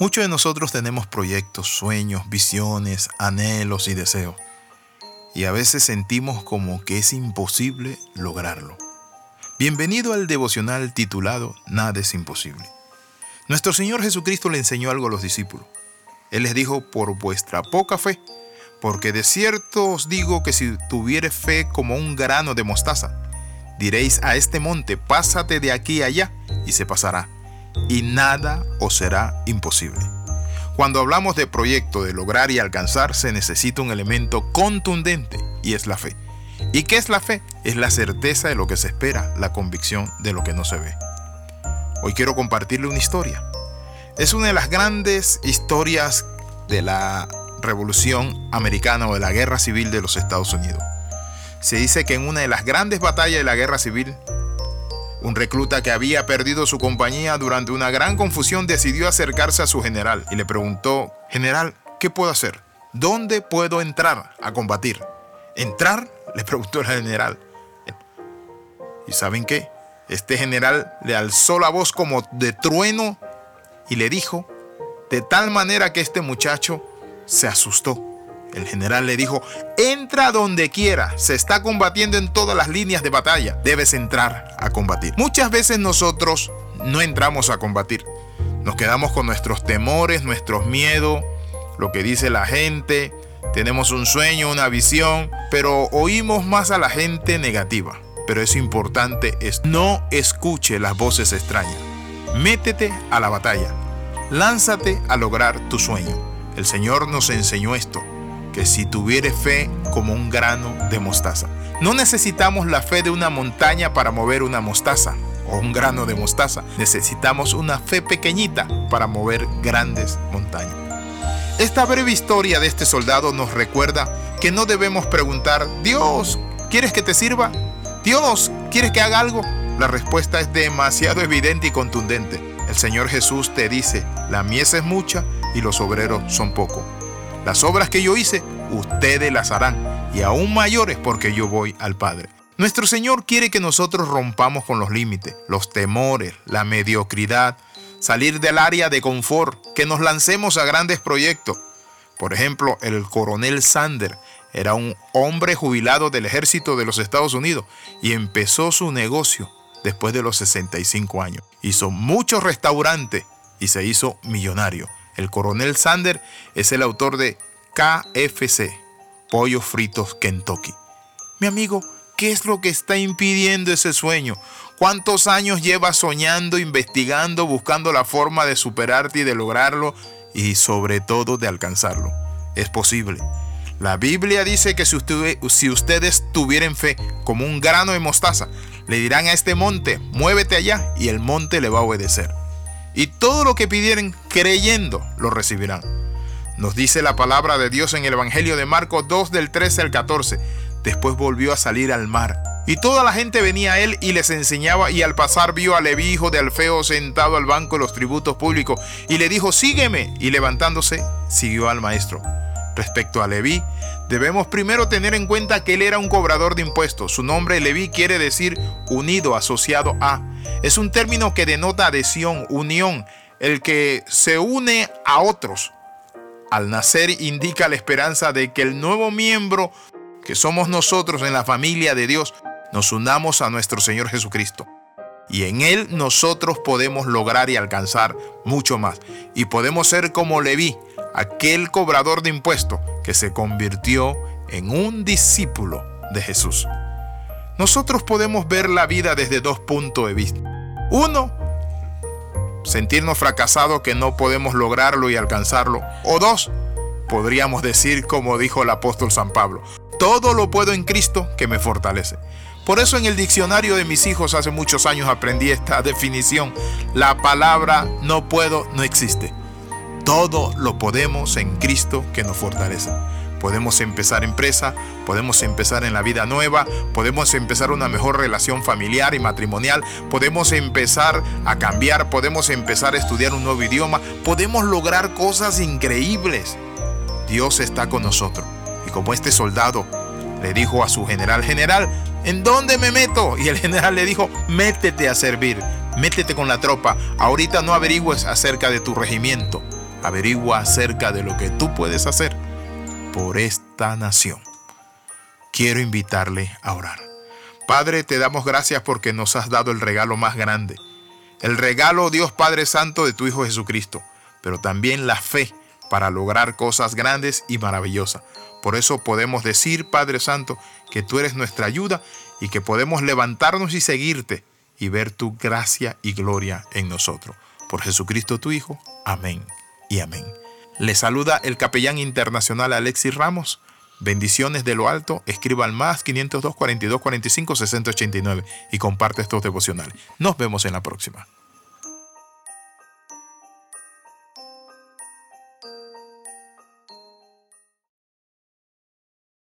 Muchos de nosotros tenemos proyectos, sueños, visiones, anhelos y deseos. Y a veces sentimos como que es imposible lograrlo. Bienvenido al devocional titulado Nada es imposible. Nuestro Señor Jesucristo le enseñó algo a los discípulos. Él les dijo, por vuestra poca fe, porque de cierto os digo que si tuviere fe como un grano de mostaza, diréis a este monte, pásate de aquí a allá, y se pasará y nada os será imposible. Cuando hablamos de proyecto, de lograr y alcanzar, se necesita un elemento contundente y es la fe. ¿Y qué es la fe? Es la certeza de lo que se espera, la convicción de lo que no se ve. Hoy quiero compartirle una historia. Es una de las grandes historias de la Revolución Americana o de la Guerra Civil de los Estados Unidos. Se dice que en una de las grandes batallas de la Guerra Civil, un recluta que había perdido su compañía durante una gran confusión decidió acercarse a su general y le preguntó, General, ¿qué puedo hacer? ¿Dónde puedo entrar a combatir? ¿Entrar? le preguntó el general. ¿Y saben qué? Este general le alzó la voz como de trueno y le dijo, de tal manera que este muchacho se asustó. El general le dijo, entra donde quiera, se está combatiendo en todas las líneas de batalla, debes entrar a combatir. Muchas veces nosotros no entramos a combatir, nos quedamos con nuestros temores, nuestros miedos, lo que dice la gente, tenemos un sueño, una visión, pero oímos más a la gente negativa. Pero es importante es no escuche las voces extrañas. Métete a la batalla. Lánzate a lograr tu sueño. El Señor nos enseñó esto que si tuviere fe como un grano de mostaza. No necesitamos la fe de una montaña para mover una mostaza o un grano de mostaza. Necesitamos una fe pequeñita para mover grandes montañas. Esta breve historia de este soldado nos recuerda que no debemos preguntar, Dios, ¿quieres que te sirva? Dios, ¿quieres que haga algo? La respuesta es demasiado evidente y contundente. El Señor Jesús te dice, la mies es mucha y los obreros son pocos. Las obras que yo hice, ustedes las harán, y aún mayores porque yo voy al Padre. Nuestro Señor quiere que nosotros rompamos con los límites, los temores, la mediocridad, salir del área de confort, que nos lancemos a grandes proyectos. Por ejemplo, el coronel Sander era un hombre jubilado del ejército de los Estados Unidos y empezó su negocio después de los 65 años. Hizo muchos restaurantes y se hizo millonario. El coronel Sander es el autor de KFC, Pollos Fritos Kentucky. Mi amigo, ¿qué es lo que está impidiendo ese sueño? ¿Cuántos años llevas soñando, investigando, buscando la forma de superarte y de lograrlo y sobre todo de alcanzarlo? Es posible. La Biblia dice que si, si ustedes tuvieran fe como un grano de mostaza, le dirán a este monte, muévete allá y el monte le va a obedecer y todo lo que pidieren creyendo lo recibirán. Nos dice la palabra de Dios en el Evangelio de Marcos 2 del 13 al 14. Después volvió a salir al mar. Y toda la gente venía a él y les enseñaba y al pasar vio a Leví, hijo de Alfeo, sentado al banco de los tributos públicos y le dijo, sígueme. Y levantándose, siguió al maestro. Respecto a Leví, debemos primero tener en cuenta que él era un cobrador de impuestos. Su nombre Leví quiere decir unido, asociado a. Es un término que denota adhesión, unión, el que se une a otros. Al nacer indica la esperanza de que el nuevo miembro que somos nosotros en la familia de Dios nos unamos a nuestro Señor Jesucristo. Y en Él nosotros podemos lograr y alcanzar mucho más. Y podemos ser como Leví, aquel cobrador de impuestos que se convirtió en un discípulo de Jesús. Nosotros podemos ver la vida desde dos puntos de vista. Uno, sentirnos fracasados que no podemos lograrlo y alcanzarlo. O dos, podríamos decir como dijo el apóstol San Pablo, todo lo puedo en Cristo que me fortalece. Por eso en el diccionario de mis hijos hace muchos años aprendí esta definición. La palabra no puedo no existe. Todo lo podemos en Cristo que nos fortalece. Podemos empezar empresa, podemos empezar en la vida nueva, podemos empezar una mejor relación familiar y matrimonial, podemos empezar a cambiar, podemos empezar a estudiar un nuevo idioma, podemos lograr cosas increíbles. Dios está con nosotros. Y como este soldado le dijo a su general, general, ¿en dónde me meto? Y el general le dijo, métete a servir, métete con la tropa, ahorita no averigües acerca de tu regimiento Averigua acerca de lo que tú puedes hacer por esta nación. Quiero invitarle a orar. Padre, te damos gracias porque nos has dado el regalo más grande. El regalo, Dios Padre Santo, de tu Hijo Jesucristo, pero también la fe para lograr cosas grandes y maravillosas. Por eso podemos decir, Padre Santo, que tú eres nuestra ayuda y que podemos levantarnos y seguirte y ver tu gracia y gloria en nosotros. Por Jesucristo tu Hijo. Amén y amén. Le saluda el capellán internacional Alexis Ramos. Bendiciones de lo alto. Escriba al más 502 42 45 60 89 y comparte estos devocionales. Nos vemos en la próxima.